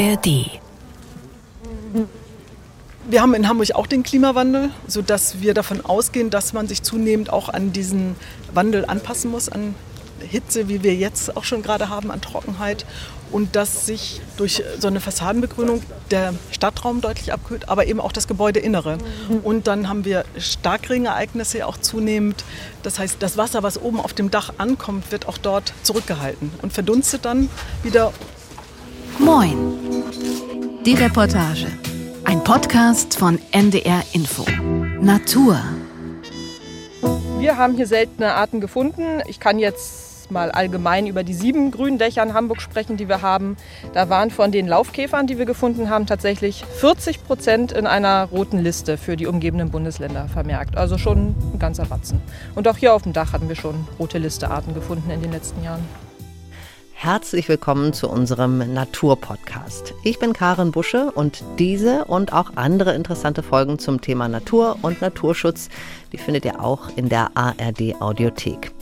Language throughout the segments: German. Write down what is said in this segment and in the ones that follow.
ARD. Wir haben in Hamburg auch den Klimawandel, sodass wir davon ausgehen, dass man sich zunehmend auch an diesen Wandel anpassen muss, an Hitze, wie wir jetzt auch schon gerade haben, an Trockenheit. Und dass sich durch so eine Fassadenbegrünung der Stadtraum deutlich abkühlt, aber eben auch das Gebäudeinnere. Und dann haben wir Starkregenereignisse auch zunehmend. Das heißt, das Wasser, was oben auf dem Dach ankommt, wird auch dort zurückgehalten und verdunstet dann wieder. Moin. Die Reportage. Ein Podcast von NDR Info. Natur. Wir haben hier seltene Arten gefunden. Ich kann jetzt mal allgemein über die sieben grünen Dächer in Hamburg sprechen, die wir haben. Da waren von den Laufkäfern, die wir gefunden haben, tatsächlich 40 Prozent in einer roten Liste für die umgebenden Bundesländer vermerkt. Also schon ein ganzer Batzen. Und auch hier auf dem Dach hatten wir schon rote Liste Arten gefunden in den letzten Jahren. Herzlich willkommen zu unserem Naturpodcast. Ich bin Karin Busche und diese und auch andere interessante Folgen zum Thema Natur und Naturschutz, die findet ihr auch in der ARD Audiothek.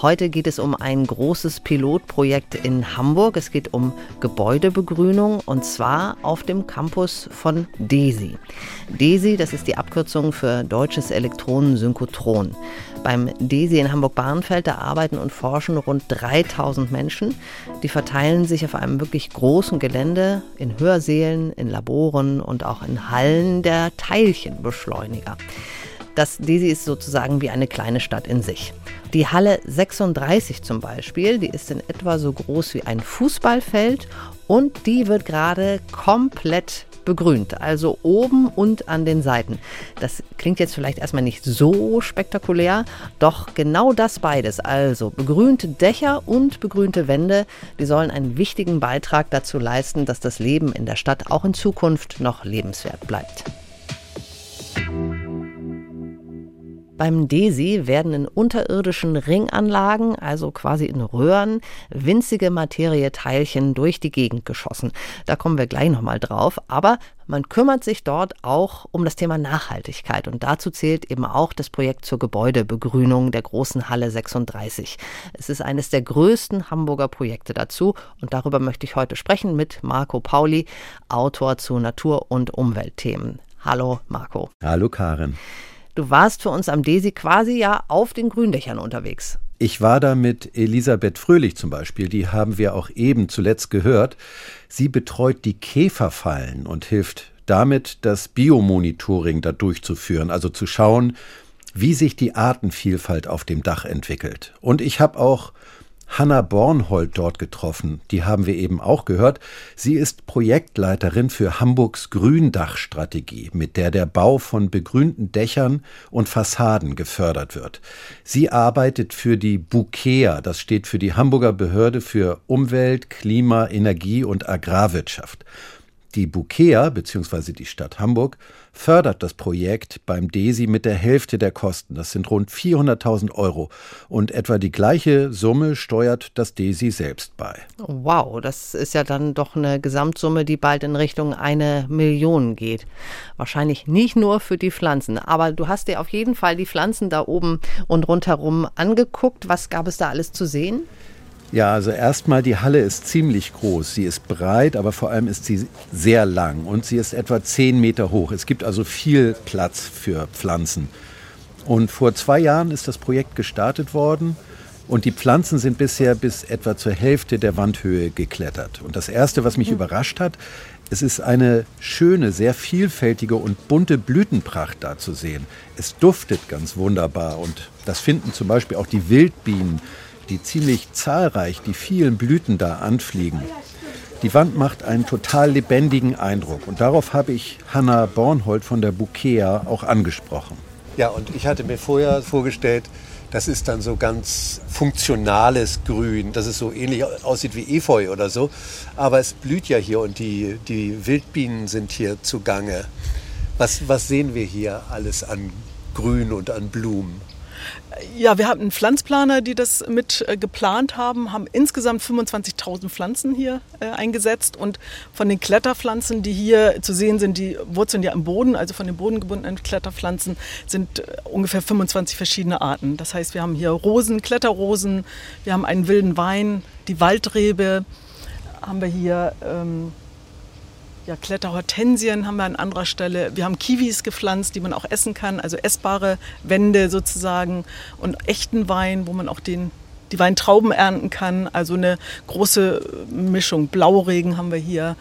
Heute geht es um ein großes Pilotprojekt in Hamburg. Es geht um Gebäudebegrünung und zwar auf dem Campus von DESI. DESI, das ist die Abkürzung für Deutsches Elektronensynchrotron. Beim DESI in Hamburg-Bahrenfeld, da arbeiten und forschen rund 3000 Menschen. Die verteilen sich auf einem wirklich großen Gelände in Hörsälen, in Laboren und auch in Hallen der Teilchenbeschleuniger. Das DESI ist sozusagen wie eine kleine Stadt in sich. Die Halle 36 zum Beispiel, die ist in etwa so groß wie ein Fußballfeld und die wird gerade komplett begrünt, also oben und an den Seiten. Das klingt jetzt vielleicht erstmal nicht so spektakulär, doch genau das beides, also begrünte Dächer und begrünte Wände, die sollen einen wichtigen Beitrag dazu leisten, dass das Leben in der Stadt auch in Zukunft noch lebenswert bleibt. Beim DESI werden in unterirdischen Ringanlagen, also quasi in Röhren, winzige Materieteilchen durch die Gegend geschossen. Da kommen wir gleich nochmal drauf. Aber man kümmert sich dort auch um das Thema Nachhaltigkeit. Und dazu zählt eben auch das Projekt zur Gebäudebegrünung der großen Halle 36. Es ist eines der größten Hamburger Projekte dazu. Und darüber möchte ich heute sprechen mit Marco Pauli, Autor zu Natur- und Umweltthemen. Hallo Marco. Hallo Karin. Du warst für uns am Desi quasi ja auf den Gründächern unterwegs. Ich war da mit Elisabeth Fröhlich zum Beispiel, die haben wir auch eben zuletzt gehört. Sie betreut die Käferfallen und hilft damit, das Biomonitoring da durchzuführen, also zu schauen, wie sich die Artenvielfalt auf dem Dach entwickelt. Und ich habe auch Hanna Bornhold dort getroffen. Die haben wir eben auch gehört. Sie ist Projektleiterin für Hamburgs Gründachstrategie, mit der der Bau von begrünten Dächern und Fassaden gefördert wird. Sie arbeitet für die BUKEA, das steht für die Hamburger Behörde für Umwelt, Klima, Energie und Agrarwirtschaft. Die Bukea bzw. die Stadt Hamburg fördert das Projekt beim DESI mit der Hälfte der Kosten. Das sind rund 400.000 Euro. Und etwa die gleiche Summe steuert das DESI selbst bei. Wow, das ist ja dann doch eine Gesamtsumme, die bald in Richtung eine Million geht. Wahrscheinlich nicht nur für die Pflanzen, aber du hast dir auf jeden Fall die Pflanzen da oben und rundherum angeguckt. Was gab es da alles zu sehen? Ja, also erstmal die Halle ist ziemlich groß. Sie ist breit, aber vor allem ist sie sehr lang und sie ist etwa zehn Meter hoch. Es gibt also viel Platz für Pflanzen. Und vor zwei Jahren ist das Projekt gestartet worden und die Pflanzen sind bisher bis etwa zur Hälfte der Wandhöhe geklettert. Und das Erste, was mich mhm. überrascht hat, es ist eine schöne, sehr vielfältige und bunte Blütenpracht da zu sehen. Es duftet ganz wunderbar und das finden zum Beispiel auch die Wildbienen die ziemlich zahlreich die vielen Blüten da anfliegen. Die Wand macht einen total lebendigen Eindruck und darauf habe ich Hanna Bornhold von der Bukea auch angesprochen. Ja, und ich hatte mir vorher vorgestellt, das ist dann so ganz funktionales Grün, dass es so ähnlich aussieht wie Efeu oder so. Aber es blüht ja hier und die, die Wildbienen sind hier zugange. Was, was sehen wir hier alles an Grün und an Blumen? Ja, wir einen Pflanzplaner, die das mit äh, geplant haben, haben insgesamt 25.000 Pflanzen hier äh, eingesetzt. Und von den Kletterpflanzen, die hier zu sehen sind, die wurzeln ja im Boden, also von den bodengebundenen Kletterpflanzen sind äh, ungefähr 25 verschiedene Arten. Das heißt, wir haben hier Rosen, Kletterrosen, wir haben einen wilden Wein, die Waldrebe, haben wir hier ähm, ja, Kletterhortensien haben wir an anderer Stelle. Wir haben Kiwis gepflanzt, die man auch essen kann, also essbare Wände sozusagen und echten Wein, wo man auch den, die Weintrauben ernten kann. Also eine große Mischung. Blauregen haben wir hier,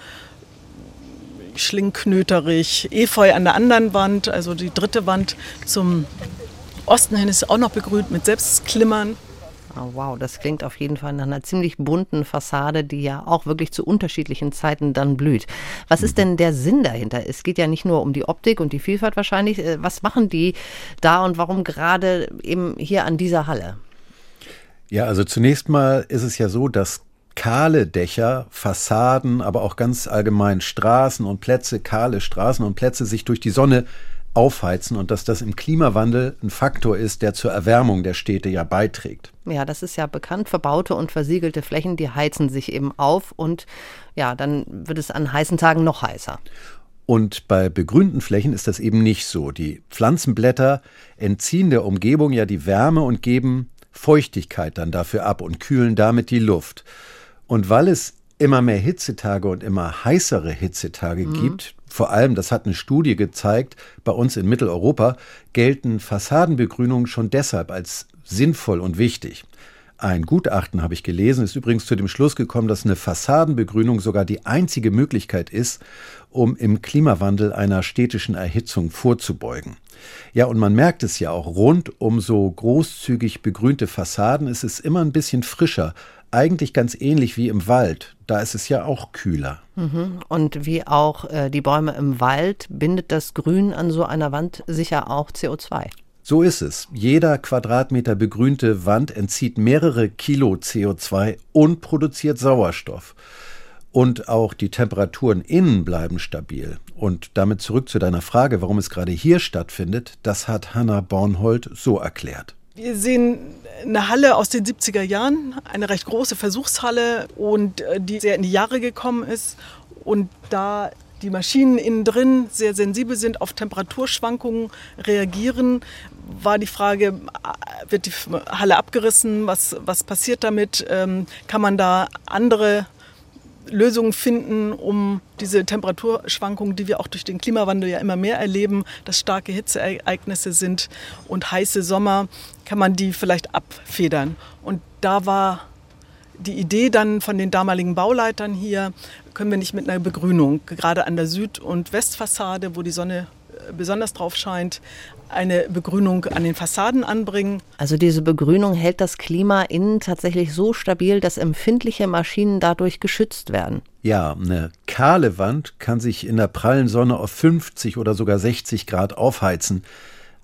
Schlingknöterich, Efeu an der anderen Wand, also die dritte Wand zum Osten hin ist auch noch begrünt mit Selbstklimmern. Oh, wow, das klingt auf jeden Fall nach einer ziemlich bunten Fassade, die ja auch wirklich zu unterschiedlichen Zeiten dann blüht. Was ist denn der Sinn dahinter? Es geht ja nicht nur um die Optik und die Vielfalt wahrscheinlich. Äh, was machen die da und warum gerade eben hier an dieser Halle? Ja, also zunächst mal ist es ja so, dass kahle Dächer, Fassaden, aber auch ganz allgemein Straßen und Plätze, kahle Straßen und Plätze sich durch die Sonne aufheizen und dass das im Klimawandel ein Faktor ist, der zur Erwärmung der Städte ja beiträgt. Ja, das ist ja bekannt. Verbaute und versiegelte Flächen, die heizen sich eben auf und ja, dann wird es an heißen Tagen noch heißer. Und bei begrünten Flächen ist das eben nicht so. Die Pflanzenblätter entziehen der Umgebung ja die Wärme und geben Feuchtigkeit dann dafür ab und kühlen damit die Luft. Und weil es immer mehr Hitzetage und immer heißere Hitzetage mhm. gibt, vor allem, das hat eine Studie gezeigt, bei uns in Mitteleuropa gelten Fassadenbegrünungen schon deshalb als sinnvoll und wichtig. Ein Gutachten habe ich gelesen, ist übrigens zu dem Schluss gekommen, dass eine Fassadenbegrünung sogar die einzige Möglichkeit ist, um im Klimawandel einer städtischen Erhitzung vorzubeugen. Ja, und man merkt es ja auch, rund um so großzügig begrünte Fassaden ist es immer ein bisschen frischer, eigentlich ganz ähnlich wie im Wald. Da ist es ja auch kühler. Mhm. Und wie auch äh, die Bäume im Wald bindet das Grün an so einer Wand sicher auch CO2. So ist es. Jeder Quadratmeter begrünte Wand entzieht mehrere Kilo CO2 und produziert Sauerstoff. Und auch die Temperaturen innen bleiben stabil. Und damit zurück zu deiner Frage, warum es gerade hier stattfindet, das hat Hanna Bornhold so erklärt. Wir sehen eine Halle aus den 70er Jahren, eine recht große Versuchshalle und äh, die sehr in die Jahre gekommen ist. Und da die Maschinen innen drin sehr sensibel sind, auf Temperaturschwankungen reagieren, war die Frage, äh, wird die Halle abgerissen, was, was passiert damit, ähm, kann man da andere Lösungen finden, um diese Temperaturschwankungen, die wir auch durch den Klimawandel ja immer mehr erleben, dass starke Hitzeereignisse sind und heiße Sommer, kann man die vielleicht abfedern. Und da war die Idee dann von den damaligen Bauleitern hier, können wir nicht mit einer Begrünung, gerade an der Süd- und Westfassade, wo die Sonne besonders drauf scheint, eine Begrünung an den Fassaden anbringen. Also diese Begrünung hält das Klima innen tatsächlich so stabil, dass empfindliche Maschinen dadurch geschützt werden. Ja, eine kahle Wand kann sich in der prallen Sonne auf 50 oder sogar 60 Grad aufheizen.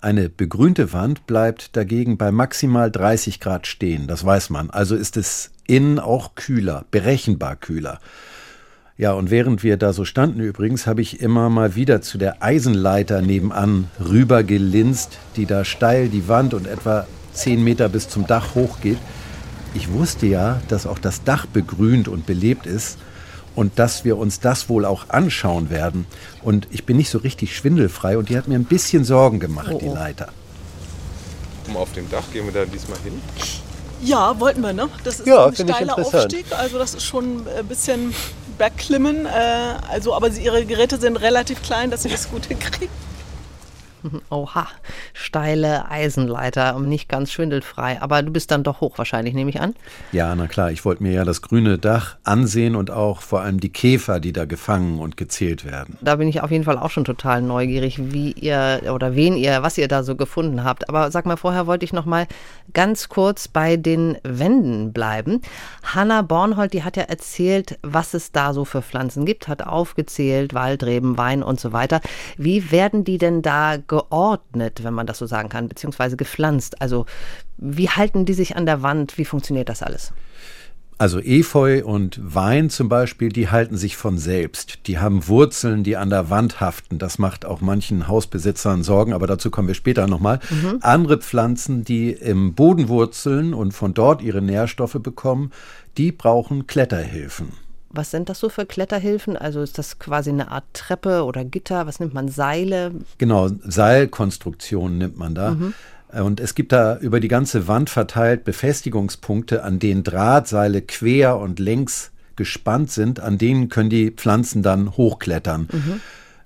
Eine begrünte Wand bleibt dagegen bei maximal 30 Grad stehen, das weiß man. Also ist es innen auch kühler, berechenbar kühler. Ja, und während wir da so standen übrigens, habe ich immer mal wieder zu der Eisenleiter nebenan rüber gelinst, die da steil die Wand und etwa zehn Meter bis zum Dach hochgeht. Ich wusste ja, dass auch das Dach begrünt und belebt ist und dass wir uns das wohl auch anschauen werden. Und ich bin nicht so richtig schwindelfrei und die hat mir ein bisschen Sorgen gemacht, oh, oh. die Leiter. Um auf dem Dach gehen wir da diesmal hin? Ja, wollten wir, ne? Das ist ja, ein steiler Aufstieg, also das ist schon ein bisschen Bergklimmen. Äh, also, aber ihre Geräte sind relativ klein, dass sie das gut hinkriegen. Oha, steile Eisenleiter, nicht ganz schwindelfrei. Aber du bist dann doch hoch wahrscheinlich, nehme ich an. Ja, na klar. Ich wollte mir ja das grüne Dach ansehen und auch vor allem die Käfer, die da gefangen und gezählt werden. Da bin ich auf jeden Fall auch schon total neugierig, wie ihr oder wen ihr, was ihr da so gefunden habt. Aber sag mal, vorher wollte ich noch mal ganz kurz bei den Wänden bleiben. Hanna Bornhold, die hat ja erzählt, was es da so für Pflanzen gibt, hat aufgezählt, Waldreben, Wein und so weiter. Wie werden die denn da geordnet, wenn man das so sagen kann, beziehungsweise gepflanzt? Also wie halten die sich an der Wand? Wie funktioniert das alles? Also Efeu und Wein zum Beispiel, die halten sich von selbst. Die haben Wurzeln, die an der Wand haften. Das macht auch manchen Hausbesitzern Sorgen, aber dazu kommen wir später nochmal. Mhm. Andere Pflanzen, die im Boden wurzeln und von dort ihre Nährstoffe bekommen, die brauchen Kletterhilfen. Was sind das so für Kletterhilfen? Also ist das quasi eine Art Treppe oder Gitter? Was nimmt man? Seile? Genau, Seilkonstruktionen nimmt man da. Mhm. Und es gibt da über die ganze Wand verteilt Befestigungspunkte, an denen Drahtseile quer und längs gespannt sind, an denen können die Pflanzen dann hochklettern. Mhm.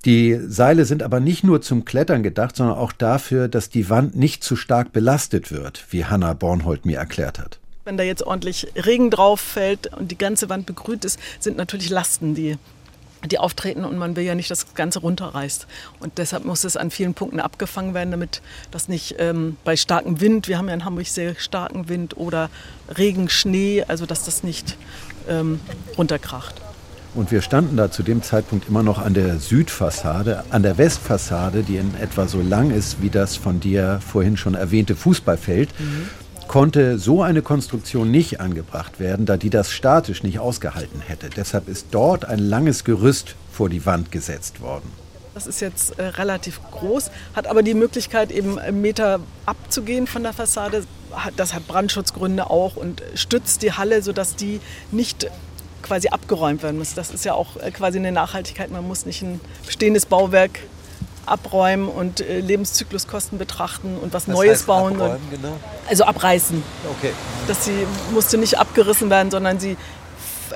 Die Seile sind aber nicht nur zum Klettern gedacht, sondern auch dafür, dass die Wand nicht zu stark belastet wird, wie Hanna Bornhold mir erklärt hat. Wenn da jetzt ordentlich Regen drauf fällt und die ganze Wand begrünt ist, sind natürlich Lasten, die die auftreten und man will ja nicht, dass das Ganze runterreißt. Und deshalb muss es an vielen Punkten abgefangen werden, damit das nicht ähm, bei starkem Wind, wir haben ja in Hamburg sehr starken Wind oder Regen, Schnee, also dass das nicht ähm, runterkracht. Und wir standen da zu dem Zeitpunkt immer noch an der Südfassade, an der Westfassade, die in etwa so lang ist wie das von dir vorhin schon erwähnte Fußballfeld. Mhm. Konnte so eine Konstruktion nicht angebracht werden, da die das statisch nicht ausgehalten hätte. Deshalb ist dort ein langes Gerüst vor die Wand gesetzt worden. Das ist jetzt äh, relativ groß, hat aber die Möglichkeit, eben Meter abzugehen von der Fassade. Das hat Brandschutzgründe auch und stützt die Halle, sodass die nicht quasi abgeräumt werden muss. Das ist ja auch äh, quasi eine Nachhaltigkeit. Man muss nicht ein bestehendes Bauwerk abräumen und äh, Lebenszykluskosten betrachten und was, was Neues bauen. Abräumen, genau? Also abreißen. Okay. Das sie musste nicht abgerissen werden, sondern sie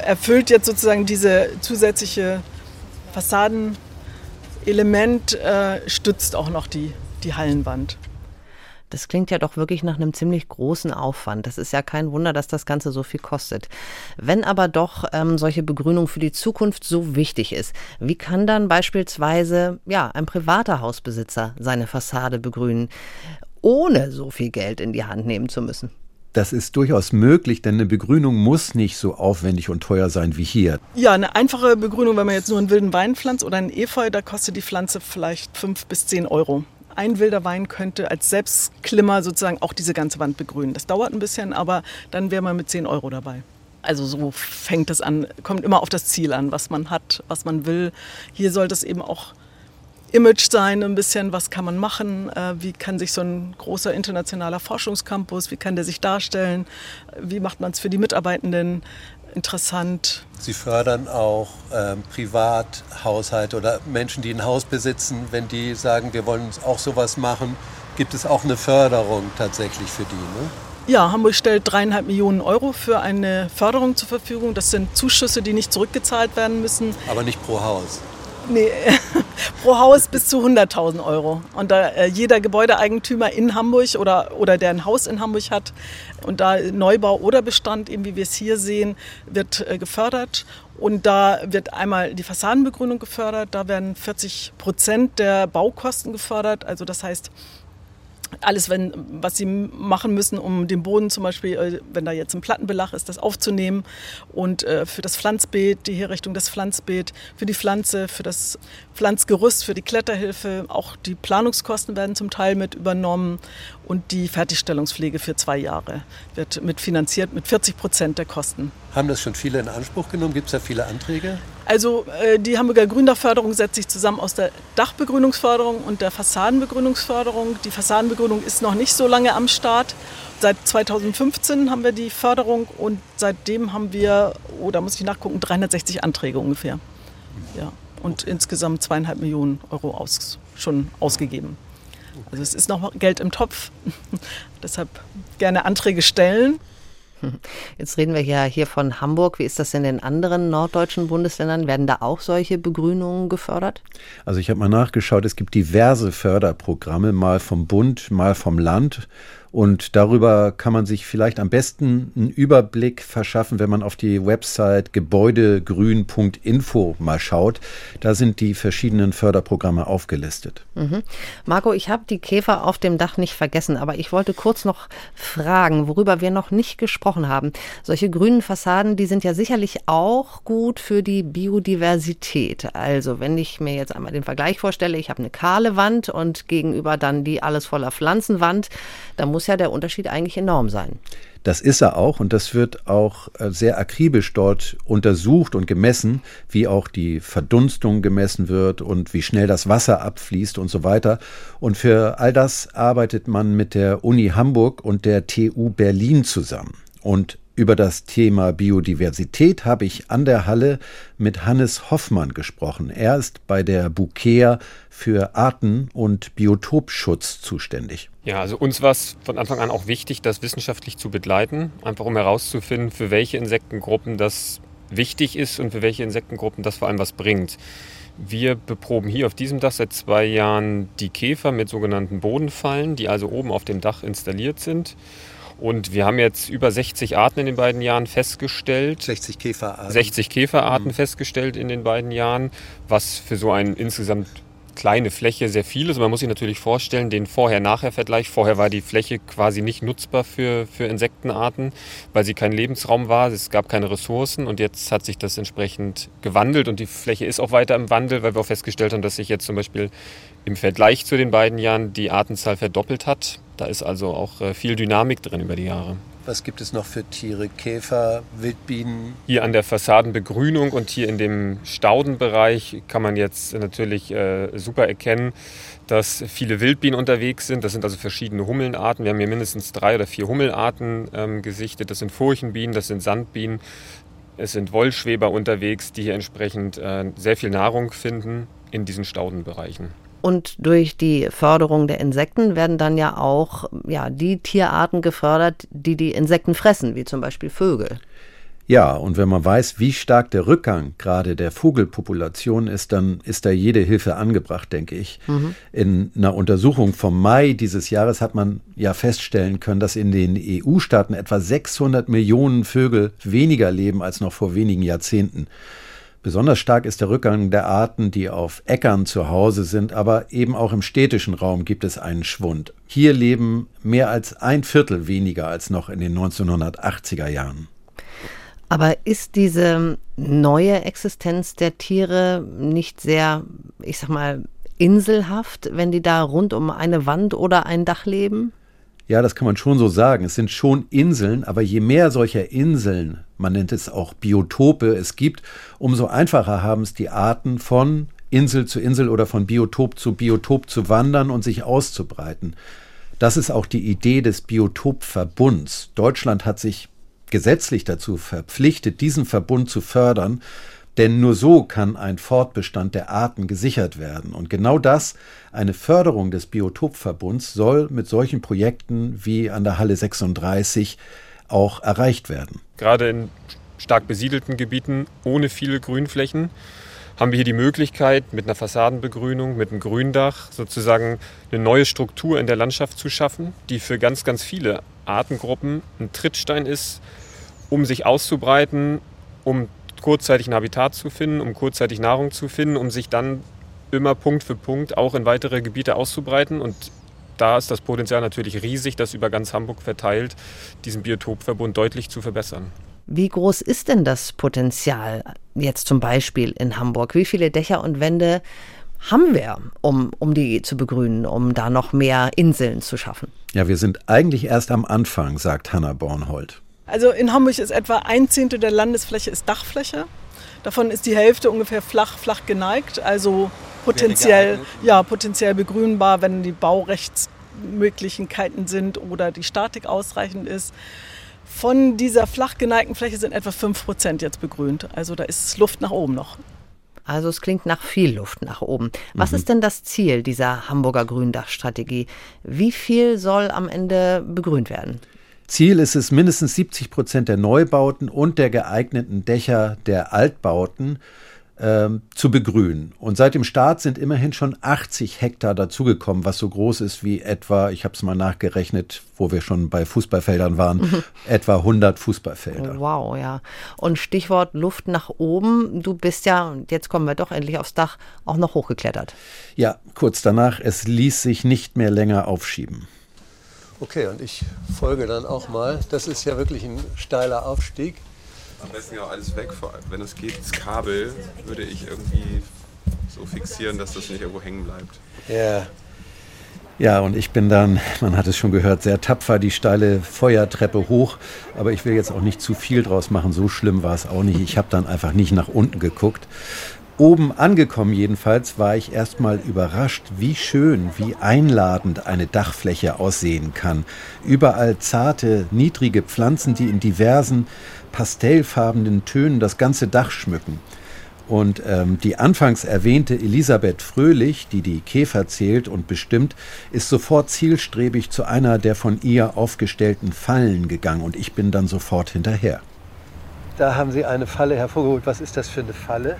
erfüllt jetzt sozusagen diese zusätzliche Fassadenelement, äh, stützt auch noch die, die Hallenwand. Das klingt ja doch wirklich nach einem ziemlich großen Aufwand. Das ist ja kein Wunder, dass das Ganze so viel kostet. Wenn aber doch ähm, solche Begrünung für die Zukunft so wichtig ist, wie kann dann beispielsweise ja, ein privater Hausbesitzer seine Fassade begrünen, ohne so viel Geld in die Hand nehmen zu müssen? Das ist durchaus möglich, denn eine Begrünung muss nicht so aufwendig und teuer sein wie hier. Ja, eine einfache Begrünung, wenn man jetzt nur einen wilden Wein pflanzt oder einen Efeu, da kostet die Pflanze vielleicht fünf bis zehn Euro ein wilder Wein könnte als Selbstklimmer sozusagen auch diese ganze Wand begrünen. Das dauert ein bisschen, aber dann wäre man mit 10 Euro dabei. Also so fängt es an, kommt immer auf das Ziel an, was man hat, was man will. Hier sollte es eben auch Image sein, ein bisschen, was kann man machen, äh, wie kann sich so ein großer internationaler Forschungscampus, wie kann der sich darstellen, wie macht man es für die Mitarbeitenden, interessant. Sie fördern auch ähm, Privathaushalte oder Menschen, die ein Haus besitzen, wenn die sagen, wir wollen auch sowas machen, gibt es auch eine Förderung tatsächlich für die. Ne? Ja, Hamburg stellt dreieinhalb Millionen Euro für eine Förderung zur Verfügung. Das sind Zuschüsse, die nicht zurückgezahlt werden müssen. Aber nicht pro Haus. Nee, pro Haus bis zu 100.000 Euro. Und da äh, jeder Gebäudeeigentümer in Hamburg oder, oder der ein Haus in Hamburg hat und da Neubau oder Bestand, eben wie wir es hier sehen, wird äh, gefördert. Und da wird einmal die Fassadenbegrünung gefördert, da werden 40 Prozent der Baukosten gefördert. Also das heißt, alles, wenn, was sie machen müssen, um den Boden zum Beispiel, äh, wenn da jetzt ein Plattenbelag ist, das aufzunehmen und äh, für das Pflanzbeet, die Herrichtung des Pflanzbeet, für die Pflanze, für das Pflanzgerüst, für die Kletterhilfe, auch die Planungskosten werden zum Teil mit übernommen und die Fertigstellungspflege für zwei Jahre wird mitfinanziert mit 40 Prozent der Kosten. Haben das schon viele in Anspruch genommen? Gibt es da viele Anträge? Also äh, die Hamburger Gründachförderung setzt sich zusammen aus der Dachbegrünungsförderung und der Fassadenbegrünungsförderung. Die Fassadenbegrünung ist noch nicht so lange am Start. Seit 2015 haben wir die Förderung und seitdem haben wir, oh, da muss ich nachgucken, 360 Anträge ungefähr. Ja, und insgesamt zweieinhalb Millionen Euro aus, schon ausgegeben. Also es ist noch Geld im Topf. Deshalb gerne Anträge stellen. Jetzt reden wir ja hier von Hamburg. Wie ist das in den anderen norddeutschen Bundesländern? Werden da auch solche Begrünungen gefördert? Also ich habe mal nachgeschaut, es gibt diverse Förderprogramme, mal vom Bund, mal vom Land. Und darüber kann man sich vielleicht am besten einen Überblick verschaffen, wenn man auf die Website gebäudegrün.info mal schaut. Da sind die verschiedenen Förderprogramme aufgelistet. Mhm. Marco, ich habe die Käfer auf dem Dach nicht vergessen, aber ich wollte kurz noch fragen, worüber wir noch nicht gesprochen haben. Solche grünen Fassaden, die sind ja sicherlich auch gut für die Biodiversität. Also wenn ich mir jetzt einmal den Vergleich vorstelle, ich habe eine kahle Wand und gegenüber dann die alles voller Pflanzenwand, da muss muss ja der Unterschied eigentlich enorm sein. Das ist er auch und das wird auch äh, sehr akribisch dort untersucht und gemessen, wie auch die Verdunstung gemessen wird und wie schnell das Wasser abfließt und so weiter. Und für all das arbeitet man mit der Uni Hamburg und der TU Berlin zusammen. Und über das Thema Biodiversität habe ich an der Halle mit Hannes Hoffmann gesprochen. Er ist bei der Bukea für Arten- und Biotopschutz zuständig. Ja, also uns war es von Anfang an auch wichtig, das wissenschaftlich zu begleiten, einfach um herauszufinden, für welche Insektengruppen das wichtig ist und für welche Insektengruppen das vor allem was bringt. Wir beproben hier auf diesem Dach seit zwei Jahren die Käfer mit sogenannten Bodenfallen, die also oben auf dem Dach installiert sind. Und wir haben jetzt über 60 Arten in den beiden Jahren festgestellt. 60 Käferarten. 60 Käferarten mhm. festgestellt in den beiden Jahren, was für so ein insgesamt kleine Fläche sehr viel ist. Man muss sich natürlich vorstellen, den Vorher-Nachher-Vergleich. Vorher war die Fläche quasi nicht nutzbar für, für Insektenarten, weil sie kein Lebensraum war. Es gab keine Ressourcen und jetzt hat sich das entsprechend gewandelt und die Fläche ist auch weiter im Wandel, weil wir auch festgestellt haben, dass sich jetzt zum Beispiel im Vergleich zu den beiden Jahren die Artenzahl verdoppelt hat. Da ist also auch äh, viel Dynamik drin über die Jahre. Was gibt es noch für Tiere? Käfer, Wildbienen? Hier an der Fassadenbegrünung und hier in dem Staudenbereich kann man jetzt natürlich äh, super erkennen, dass viele Wildbienen unterwegs sind. Das sind also verschiedene Hummelenarten. Wir haben hier mindestens drei oder vier Hummelarten ähm, gesichtet. Das sind Furchenbienen, das sind Sandbienen. Es sind Wollschweber unterwegs, die hier entsprechend äh, sehr viel Nahrung finden in diesen Staudenbereichen. Und durch die Förderung der Insekten werden dann ja auch ja, die Tierarten gefördert, die die Insekten fressen, wie zum Beispiel Vögel. Ja, und wenn man weiß, wie stark der Rückgang gerade der Vogelpopulation ist, dann ist da jede Hilfe angebracht, denke ich. Mhm. In einer Untersuchung vom Mai dieses Jahres hat man ja feststellen können, dass in den EU-Staaten etwa 600 Millionen Vögel weniger leben als noch vor wenigen Jahrzehnten. Besonders stark ist der Rückgang der Arten, die auf Äckern zu Hause sind, aber eben auch im städtischen Raum gibt es einen Schwund. Hier leben mehr als ein Viertel weniger als noch in den 1980er Jahren. Aber ist diese neue Existenz der Tiere nicht sehr, ich sag mal, inselhaft, wenn die da rund um eine Wand oder ein Dach leben? Ja, das kann man schon so sagen. Es sind schon Inseln, aber je mehr solcher Inseln, man nennt es auch Biotope, es gibt, umso einfacher haben es die Arten von Insel zu Insel oder von Biotop zu Biotop zu wandern und sich auszubreiten. Das ist auch die Idee des Biotopverbunds. Deutschland hat sich gesetzlich dazu verpflichtet, diesen Verbund zu fördern. Denn nur so kann ein Fortbestand der Arten gesichert werden. Und genau das, eine Förderung des Biotopverbunds, soll mit solchen Projekten wie an der Halle 36 auch erreicht werden. Gerade in stark besiedelten Gebieten ohne viele Grünflächen haben wir hier die Möglichkeit, mit einer Fassadenbegrünung, mit einem Gründach sozusagen eine neue Struktur in der Landschaft zu schaffen, die für ganz, ganz viele Artengruppen ein Trittstein ist, um sich auszubreiten, um kurzzeitig ein Habitat zu finden, um kurzzeitig Nahrung zu finden, um sich dann immer Punkt für Punkt auch in weitere Gebiete auszubreiten. Und da ist das Potenzial natürlich riesig, das über ganz Hamburg verteilt, diesen Biotopverbund deutlich zu verbessern. Wie groß ist denn das Potenzial jetzt zum Beispiel in Hamburg? Wie viele Dächer und Wände haben wir, um, um die zu begrünen, um da noch mehr Inseln zu schaffen? Ja, wir sind eigentlich erst am Anfang, sagt Hanna Bornhold. Also in Hamburg ist etwa ein Zehntel der Landesfläche ist Dachfläche. Davon ist die Hälfte ungefähr flach, flach geneigt, also potenziell, ja, potenziell begrünbar, wenn die Baurechtsmöglichkeiten sind oder die Statik ausreichend ist. Von dieser flach geneigten Fläche sind etwa 5 Prozent jetzt begrünt. Also da ist Luft nach oben noch. Also es klingt nach viel Luft nach oben. Was mhm. ist denn das Ziel dieser Hamburger Gründachstrategie? Wie viel soll am Ende begrünt werden? Ziel ist es, mindestens 70 Prozent der Neubauten und der geeigneten Dächer der Altbauten ähm, zu begrünen. Und seit dem Start sind immerhin schon 80 Hektar dazugekommen, was so groß ist wie etwa, ich habe es mal nachgerechnet, wo wir schon bei Fußballfeldern waren, mhm. etwa 100 Fußballfelder. Wow, ja. Und Stichwort Luft nach oben. Du bist ja, jetzt kommen wir doch endlich aufs Dach, auch noch hochgeklettert. Ja, kurz danach, es ließ sich nicht mehr länger aufschieben. Okay, und ich folge dann auch mal. Das ist ja wirklich ein steiler Aufstieg. Am besten ja auch alles weg, wenn es geht. Das Kabel würde ich irgendwie so fixieren, dass das nicht irgendwo hängen bleibt. Ja. Ja, und ich bin dann, man hat es schon gehört, sehr tapfer die steile Feuertreppe hoch. Aber ich will jetzt auch nicht zu viel draus machen. So schlimm war es auch nicht. Ich habe dann einfach nicht nach unten geguckt. Oben angekommen jedenfalls war ich erstmal überrascht, wie schön, wie einladend eine Dachfläche aussehen kann. Überall zarte, niedrige Pflanzen, die in diversen pastellfarbenen Tönen das ganze Dach schmücken. Und ähm, die anfangs erwähnte Elisabeth Fröhlich, die die Käfer zählt und bestimmt, ist sofort zielstrebig zu einer der von ihr aufgestellten Fallen gegangen und ich bin dann sofort hinterher. Da haben Sie eine Falle hervorgeholt. Was ist das für eine Falle?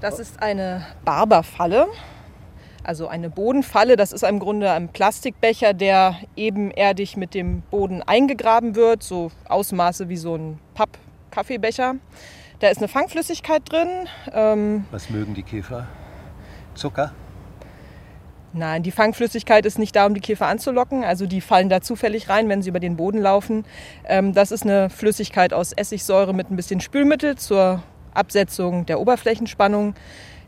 Das ist eine Barberfalle, also eine Bodenfalle. Das ist im Grunde ein Plastikbecher, der ebenerdig mit dem Boden eingegraben wird, so Ausmaße wie so ein Papp-Kaffeebecher. Da ist eine Fangflüssigkeit drin. Ähm, Was mögen die Käfer? Zucker? Nein, die Fangflüssigkeit ist nicht da, um die Käfer anzulocken. Also die fallen da zufällig rein, wenn sie über den Boden laufen. Ähm, das ist eine Flüssigkeit aus Essigsäure mit ein bisschen Spülmittel zur Absetzung der Oberflächenspannung.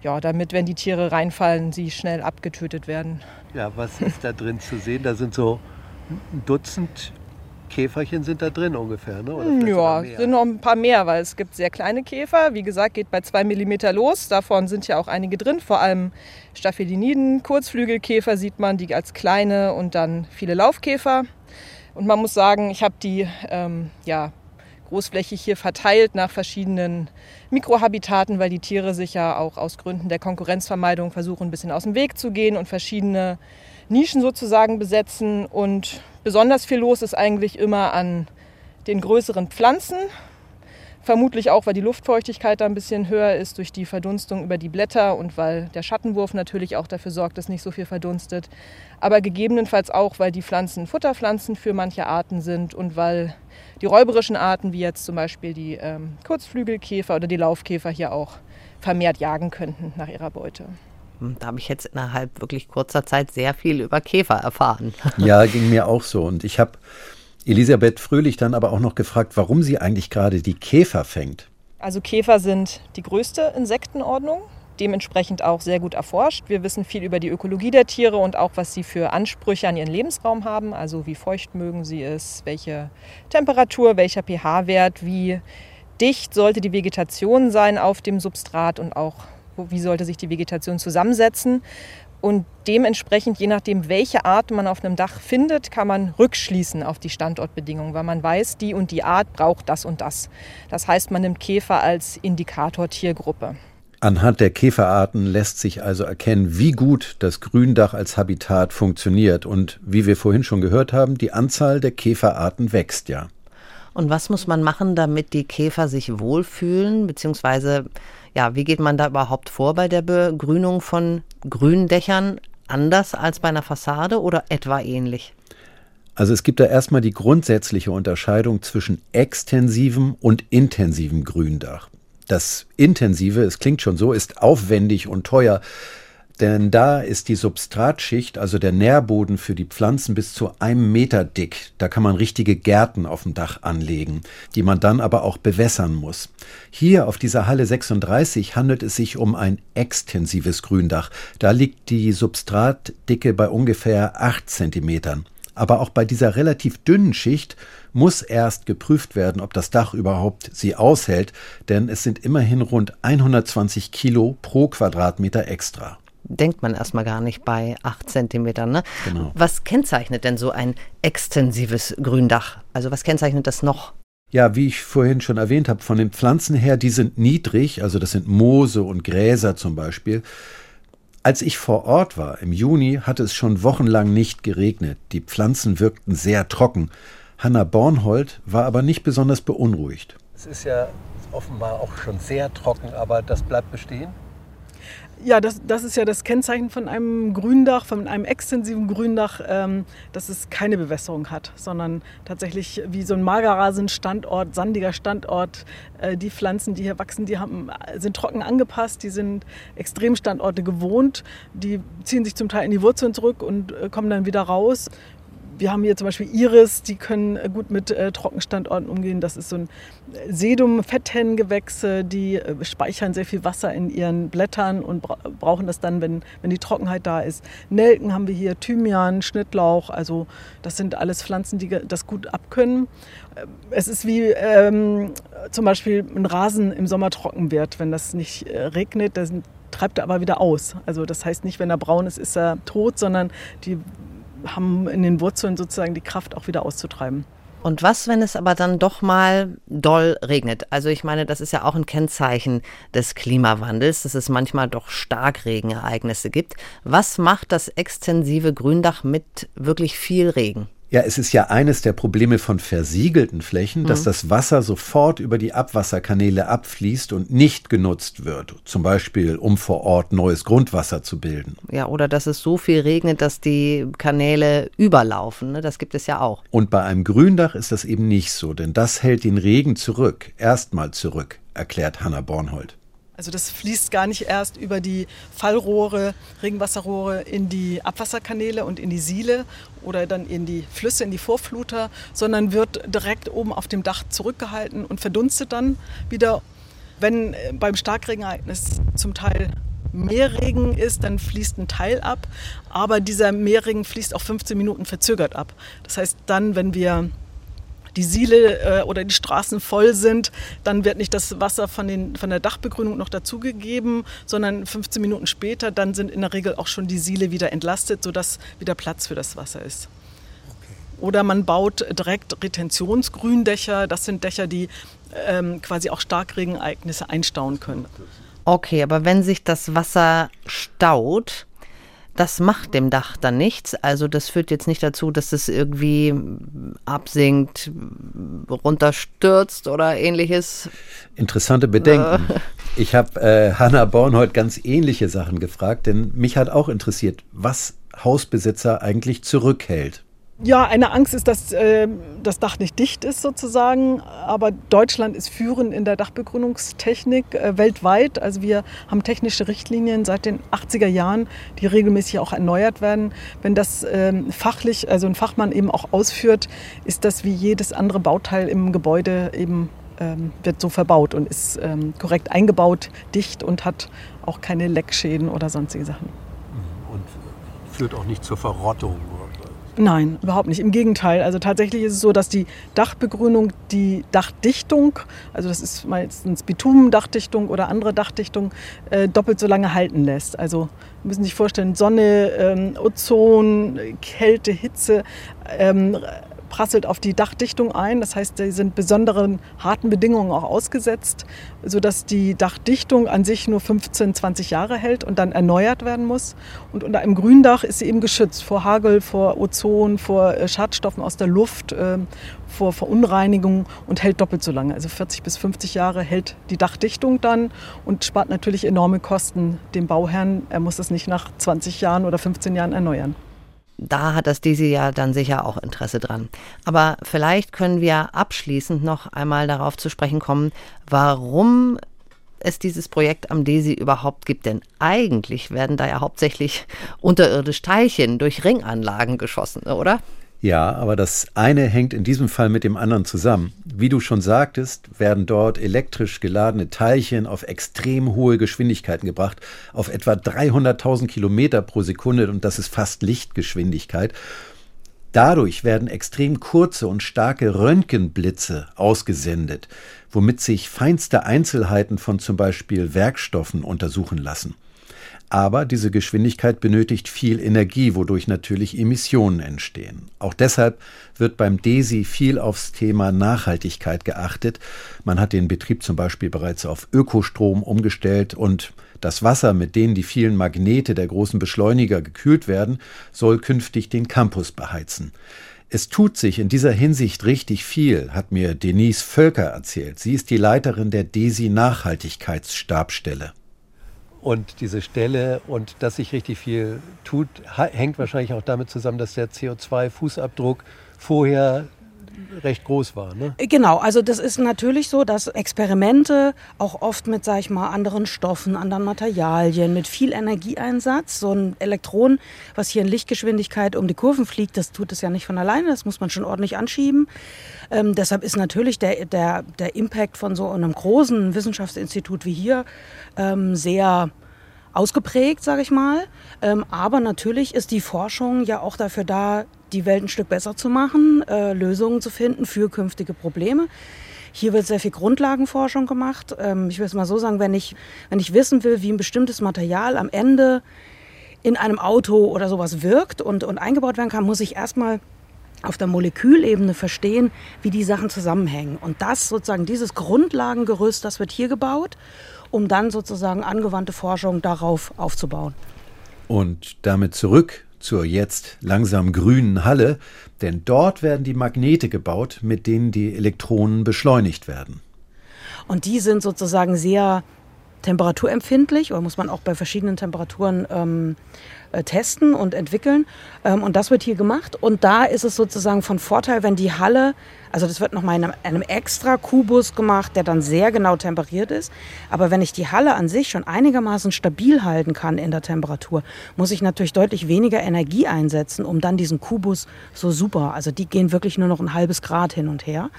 Ja, damit, wenn die Tiere reinfallen, sie schnell abgetötet werden. Ja, was ist da drin zu sehen? Da sind so ein Dutzend Käferchen sind da drin ungefähr, ne? Oder ja, sind noch ein paar mehr, weil es gibt sehr kleine Käfer. Wie gesagt, geht bei zwei Millimeter los. Davon sind ja auch einige drin, vor allem Staphyliniden, Kurzflügelkäfer sieht man, die als kleine und dann viele Laufkäfer. Und man muss sagen, ich habe die ähm, ja, großflächig hier verteilt nach verschiedenen Mikrohabitaten, weil die Tiere sich ja auch aus Gründen der Konkurrenzvermeidung versuchen, ein bisschen aus dem Weg zu gehen und verschiedene Nischen sozusagen besetzen. Und besonders viel los ist eigentlich immer an den größeren Pflanzen. Vermutlich auch, weil die Luftfeuchtigkeit da ein bisschen höher ist durch die Verdunstung über die Blätter und weil der Schattenwurf natürlich auch dafür sorgt, dass nicht so viel verdunstet. Aber gegebenenfalls auch, weil die Pflanzen Futterpflanzen für manche Arten sind und weil die räuberischen Arten, wie jetzt zum Beispiel die ähm, Kurzflügelkäfer oder die Laufkäfer, hier auch vermehrt jagen könnten nach ihrer Beute. Hm, da habe ich jetzt innerhalb wirklich kurzer Zeit sehr viel über Käfer erfahren. Ja, ging mir auch so. Und ich habe Elisabeth Fröhlich dann aber auch noch gefragt, warum sie eigentlich gerade die Käfer fängt. Also Käfer sind die größte Insektenordnung, dementsprechend auch sehr gut erforscht. Wir wissen viel über die Ökologie der Tiere und auch, was sie für Ansprüche an ihren Lebensraum haben, also wie feucht mögen sie es, welche Temperatur, welcher pH-Wert, wie dicht sollte die Vegetation sein auf dem Substrat und auch wie sollte sich die Vegetation zusammensetzen. Und dementsprechend, je nachdem, welche Art man auf einem Dach findet, kann man rückschließen auf die Standortbedingungen, weil man weiß, die und die Art braucht das und das. Das heißt, man nimmt Käfer als Indikator Tiergruppe. Anhand der Käferarten lässt sich also erkennen, wie gut das Gründach als Habitat funktioniert. Und wie wir vorhin schon gehört haben, die Anzahl der Käferarten wächst ja. Und was muss man machen, damit die Käfer sich wohlfühlen? Beziehungsweise, ja, wie geht man da überhaupt vor bei der Begrünung von Gründächern? Anders als bei einer Fassade oder etwa ähnlich? Also es gibt da erstmal die grundsätzliche Unterscheidung zwischen extensivem und intensivem Gründach. Das Intensive, es klingt schon so, ist aufwendig und teuer. Denn da ist die Substratschicht, also der Nährboden für die Pflanzen, bis zu einem Meter dick. Da kann man richtige Gärten auf dem Dach anlegen, die man dann aber auch bewässern muss. Hier auf dieser Halle 36 handelt es sich um ein extensives Gründach. Da liegt die Substratdicke bei ungefähr acht Zentimetern. Aber auch bei dieser relativ dünnen Schicht muss erst geprüft werden, ob das Dach überhaupt sie aushält, denn es sind immerhin rund 120 Kilo pro Quadratmeter extra denkt man erstmal gar nicht bei 8 Zentimetern. Ne? Genau. Was kennzeichnet denn so ein extensives Gründach? Also was kennzeichnet das noch? Ja, wie ich vorhin schon erwähnt habe, von den Pflanzen her, die sind niedrig, also das sind Moose und Gräser zum Beispiel. Als ich vor Ort war, im Juni, hatte es schon wochenlang nicht geregnet. Die Pflanzen wirkten sehr trocken. Hanna Bornhold war aber nicht besonders beunruhigt. Es ist ja offenbar auch schon sehr trocken, aber das bleibt bestehen? Ja, das, das ist ja das Kennzeichen von einem Gründach, von einem extensiven Gründach, ähm, dass es keine Bewässerung hat, sondern tatsächlich wie so ein Magerrasenstandort, sandiger Standort. Äh, die Pflanzen, die hier wachsen, die haben, sind trocken angepasst, die sind Extremstandorte gewohnt, die ziehen sich zum Teil in die Wurzeln zurück und äh, kommen dann wieder raus. Wir haben hier zum Beispiel Iris, die können äh, gut mit äh, Trockenstandorten umgehen. Das ist so ein äh, Sedum-Fetthennengewächse, die äh, speichern sehr viel Wasser in ihren Blättern und bra brauchen das dann, wenn, wenn die Trockenheit da ist. Nelken haben wir hier, Thymian, Schnittlauch, also das sind alles Pflanzen, die das gut abkönnen. Äh, es ist wie ähm, zum Beispiel ein Rasen im Sommer trocken wird, wenn das nicht äh, regnet, dann treibt er aber wieder aus. Also das heißt nicht, wenn er braun ist, ist er tot, sondern die haben in den Wurzeln sozusagen die Kraft auch wieder auszutreiben. Und was, wenn es aber dann doch mal doll regnet? Also ich meine, das ist ja auch ein Kennzeichen des Klimawandels, dass es manchmal doch Starkregenereignisse gibt. Was macht das extensive Gründach mit wirklich viel Regen? Ja, es ist ja eines der Probleme von versiegelten Flächen, dass Mhm. das Wasser sofort über die Abwasserkanäle abfließt und nicht genutzt wird. Zum Beispiel, um vor Ort neues Grundwasser zu bilden. Ja, oder dass es so viel regnet, dass die Kanäle überlaufen. Ne? Das gibt es ja auch. Und bei einem Gründach ist das eben nicht so, denn das hält den Regen zurück, erstmal zurück, erklärt Hanna Bornhold. Also das fließt gar nicht erst über die Fallrohre, Regenwasserrohre in die Abwasserkanäle und in die Siele oder dann in die Flüsse, in die Vorfluter, sondern wird direkt oben auf dem Dach zurückgehalten und verdunstet dann wieder. Wenn äh, beim Starkregenereignis zum Teil mehr Regen ist, dann fließt ein Teil ab, aber dieser Mehrregen fließt auch 15 Minuten verzögert ab. Das heißt, dann, wenn wir die Siele äh, oder die Straßen voll sind, dann wird nicht das Wasser von, den, von der Dachbegrünung noch dazugegeben, sondern 15 Minuten später, dann sind in der Regel auch schon die Siele wieder entlastet, sodass wieder Platz für das Wasser ist. Oder man baut direkt Retentionsgründächer. Das sind Dächer, die ähm, quasi auch Starkregenereignisse einstauen können. Okay, aber wenn sich das Wasser staut, das macht dem Dach dann nichts. Also das führt jetzt nicht dazu, dass es irgendwie absinkt, runterstürzt oder ähnliches. Interessante Bedenken. Ich habe äh, Hanna Bornhold ganz ähnliche Sachen gefragt, denn mich hat auch interessiert, was Hausbesitzer eigentlich zurückhält. Ja, eine Angst ist, dass äh, das Dach nicht dicht ist sozusagen. Aber Deutschland ist führend in der Dachbegrünungstechnik äh, weltweit. Also wir haben technische Richtlinien seit den 80er Jahren, die regelmäßig auch erneuert werden. Wenn das ähm, fachlich, also ein Fachmann eben auch ausführt, ist das wie jedes andere Bauteil im Gebäude eben ähm, wird so verbaut und ist ähm, korrekt eingebaut, dicht und hat auch keine Leckschäden oder sonstige Sachen. Und führt auch nicht zur Verrottung. Nein, überhaupt nicht. Im Gegenteil. Also tatsächlich ist es so, dass die Dachbegrünung die Dachdichtung, also das ist meistens Bitumendachdichtung oder andere Dachdichtung, äh, doppelt so lange halten lässt. Also Sie müssen sich vorstellen, Sonne, ähm, Ozon, Kälte, Hitze ähm, prasselt auf die Dachdichtung ein. Das heißt, sie sind besonderen harten Bedingungen auch ausgesetzt, sodass die Dachdichtung an sich nur 15, 20 Jahre hält und dann erneuert werden muss. Und unter einem Gründach ist sie eben geschützt vor Hagel, vor Ozon, vor äh, Schadstoffen aus der Luft, äh, vor Verunreinigung und hält doppelt so lange. Also 40 bis 50 Jahre hält die Dachdichtung dann und spart natürlich enorme Kosten dem Bauherrn. Er muss es nicht nach 20 Jahren oder 15 Jahren erneuern da hat das Desi ja dann sicher auch Interesse dran. Aber vielleicht können wir abschließend noch einmal darauf zu sprechen kommen, warum es dieses Projekt am Desi überhaupt gibt. Denn eigentlich werden da ja hauptsächlich unterirdisch Teilchen durch Ringanlagen geschossen, oder? Ja, aber das eine hängt in diesem Fall mit dem anderen zusammen. Wie du schon sagtest, werden dort elektrisch geladene Teilchen auf extrem hohe Geschwindigkeiten gebracht, auf etwa 300.000 Kilometer pro Sekunde und das ist fast Lichtgeschwindigkeit. Dadurch werden extrem kurze und starke Röntgenblitze ausgesendet, womit sich feinste Einzelheiten von zum Beispiel Werkstoffen untersuchen lassen. Aber diese Geschwindigkeit benötigt viel Energie, wodurch natürlich Emissionen entstehen. Auch deshalb wird beim DESI viel aufs Thema Nachhaltigkeit geachtet. Man hat den Betrieb zum Beispiel bereits auf Ökostrom umgestellt und das Wasser, mit dem die vielen Magnete der großen Beschleuniger gekühlt werden, soll künftig den Campus beheizen. Es tut sich in dieser Hinsicht richtig viel, hat mir Denise Völker erzählt. Sie ist die Leiterin der DESI Nachhaltigkeitsstabstelle. Und diese Stelle und dass sich richtig viel tut, hängt wahrscheinlich auch damit zusammen, dass der CO2-Fußabdruck vorher recht groß war. Ne? Genau, also das ist natürlich so, dass Experimente auch oft mit, sag ich mal, anderen Stoffen, anderen Materialien, mit viel Energieeinsatz, so ein Elektron, was hier in Lichtgeschwindigkeit um die Kurven fliegt, das tut es ja nicht von alleine, das muss man schon ordentlich anschieben. Ähm, deshalb ist natürlich der, der, der Impact von so einem großen Wissenschaftsinstitut wie hier ähm, sehr ausgeprägt, sage ich mal. Ähm, aber natürlich ist die Forschung ja auch dafür da, die Welt ein Stück besser zu machen, äh, Lösungen zu finden für künftige Probleme. Hier wird sehr viel Grundlagenforschung gemacht. Ähm, ich will es mal so sagen, wenn ich, wenn ich wissen will, wie ein bestimmtes Material am Ende in einem Auto oder sowas wirkt und, und eingebaut werden kann, muss ich erstmal auf der Molekülebene verstehen, wie die Sachen zusammenhängen. Und das sozusagen, dieses Grundlagengerüst, das wird hier gebaut, um dann sozusagen angewandte Forschung darauf aufzubauen. Und damit zurück zur jetzt langsam grünen Halle, denn dort werden die Magnete gebaut, mit denen die Elektronen beschleunigt werden. Und die sind sozusagen sehr temperaturempfindlich oder muss man auch bei verschiedenen Temperaturen ähm, äh, testen und entwickeln. Ähm, und das wird hier gemacht. Und da ist es sozusagen von Vorteil, wenn die Halle, also das wird nochmal in einem, einem extra Kubus gemacht, der dann sehr genau temperiert ist. Aber wenn ich die Halle an sich schon einigermaßen stabil halten kann in der Temperatur, muss ich natürlich deutlich weniger Energie einsetzen, um dann diesen Kubus so super, also die gehen wirklich nur noch ein halbes Grad hin und her.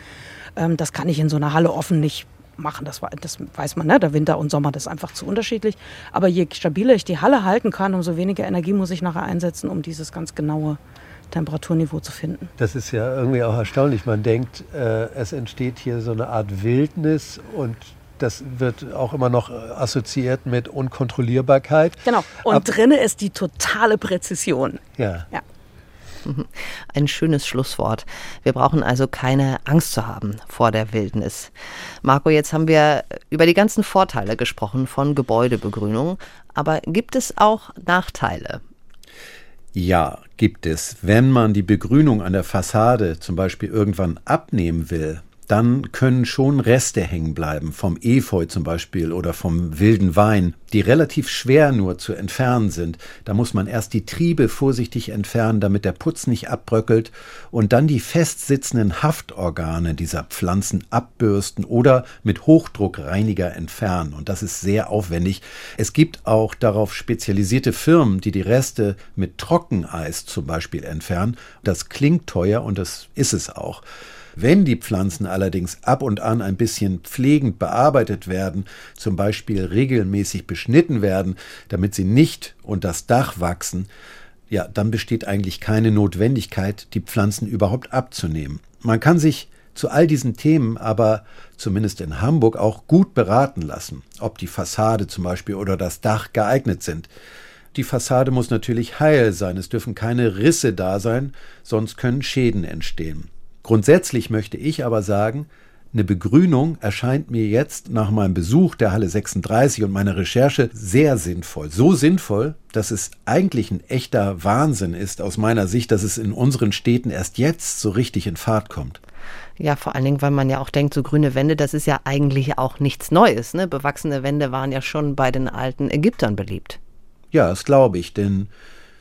Ähm, das kann ich in so einer Halle offen nicht machen. Das, war, das weiß man, ne? der Winter und Sommer, das ist einfach zu unterschiedlich. Aber je stabiler ich die Halle halten kann, umso weniger Energie muss ich nachher einsetzen, um dieses ganz genaue Temperaturniveau zu finden. Das ist ja irgendwie auch erstaunlich. Man denkt, äh, es entsteht hier so eine Art Wildnis und das wird auch immer noch assoziiert mit Unkontrollierbarkeit. Genau. Und Ab drinne ist die totale Präzision. Ja. ja. Ein schönes Schlusswort. Wir brauchen also keine Angst zu haben vor der Wildnis. Marco, jetzt haben wir über die ganzen Vorteile gesprochen von Gebäudebegrünung. Aber gibt es auch Nachteile? Ja, gibt es. Wenn man die Begrünung an der Fassade zum Beispiel irgendwann abnehmen will, dann können schon Reste hängen bleiben, vom Efeu zum Beispiel oder vom wilden Wein, die relativ schwer nur zu entfernen sind. Da muss man erst die Triebe vorsichtig entfernen, damit der Putz nicht abbröckelt und dann die festsitzenden Haftorgane dieser Pflanzen abbürsten oder mit Hochdruckreiniger entfernen. Und das ist sehr aufwendig. Es gibt auch darauf spezialisierte Firmen, die die Reste mit Trockeneis zum Beispiel entfernen. Das klingt teuer und das ist es auch. Wenn die Pflanzen allerdings ab und an ein bisschen pflegend bearbeitet werden, zum Beispiel regelmäßig beschnitten werden, damit sie nicht unter das Dach wachsen, ja, dann besteht eigentlich keine Notwendigkeit, die Pflanzen überhaupt abzunehmen. Man kann sich zu all diesen Themen aber zumindest in Hamburg auch gut beraten lassen, ob die Fassade zum Beispiel oder das Dach geeignet sind. Die Fassade muss natürlich heil sein, es dürfen keine Risse da sein, sonst können Schäden entstehen. Grundsätzlich möchte ich aber sagen, eine Begrünung erscheint mir jetzt nach meinem Besuch der Halle 36 und meiner Recherche sehr sinnvoll. So sinnvoll, dass es eigentlich ein echter Wahnsinn ist aus meiner Sicht, dass es in unseren Städten erst jetzt so richtig in Fahrt kommt. Ja, vor allen Dingen, weil man ja auch denkt, so grüne Wände, das ist ja eigentlich auch nichts Neues. Ne? Bewachsene Wände waren ja schon bei den alten Ägyptern beliebt. Ja, das glaube ich, denn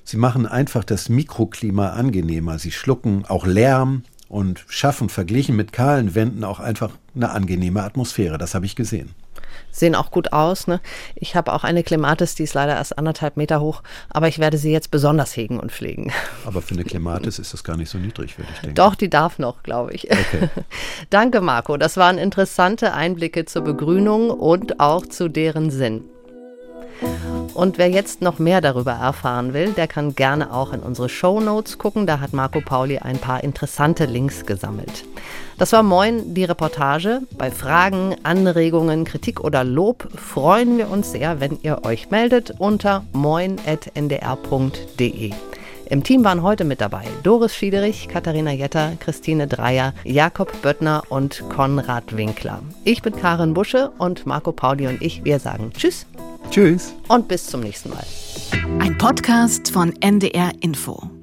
sie machen einfach das Mikroklima angenehmer. Sie schlucken auch Lärm, und schaffen verglichen mit kahlen Wänden auch einfach eine angenehme Atmosphäre. Das habe ich gesehen. Sehen auch gut aus. Ne? Ich habe auch eine Klematis, die ist leider erst anderthalb Meter hoch, aber ich werde sie jetzt besonders hegen und pflegen. Aber für eine Klematis ist das gar nicht so niedrig, würde ich denken. Doch, die darf noch, glaube ich. Okay. Danke, Marco. Das waren interessante Einblicke zur Begrünung und auch zu deren Sinn. Und wer jetzt noch mehr darüber erfahren will, der kann gerne auch in unsere Show Notes gucken. Da hat Marco Pauli ein paar interessante Links gesammelt. Das war Moin, die Reportage. Bei Fragen, Anregungen, Kritik oder Lob freuen wir uns sehr, wenn ihr euch meldet unter moin.ndr.de. Im Team waren heute mit dabei Doris Schiederich, Katharina Jetter, Christine Dreier, Jakob Böttner und Konrad Winkler. Ich bin Karin Busche und Marco Pauli und ich, wir sagen Tschüss. Tschüss. Und bis zum nächsten Mal. Ein Podcast von NDR Info.